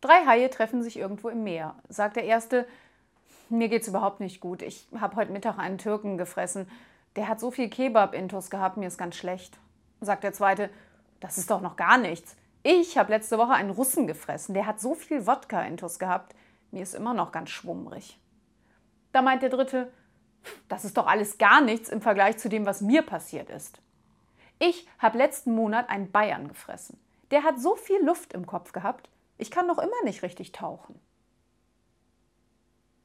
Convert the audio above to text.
Drei Haie treffen sich irgendwo im Meer. Sagt der erste, mir geht's überhaupt nicht gut. Ich habe heute Mittag einen Türken gefressen. Der hat so viel Kebab-Intus gehabt, mir ist ganz schlecht. Sagt der zweite, das ist doch noch gar nichts. Ich habe letzte Woche einen Russen gefressen. Der hat so viel Wodka-Intus gehabt, mir ist immer noch ganz schwummrig. Da meint der dritte, das ist doch alles gar nichts im Vergleich zu dem, was mir passiert ist. Ich habe letzten Monat einen Bayern gefressen. Der hat so viel Luft im Kopf gehabt, ich kann noch immer nicht richtig tauchen.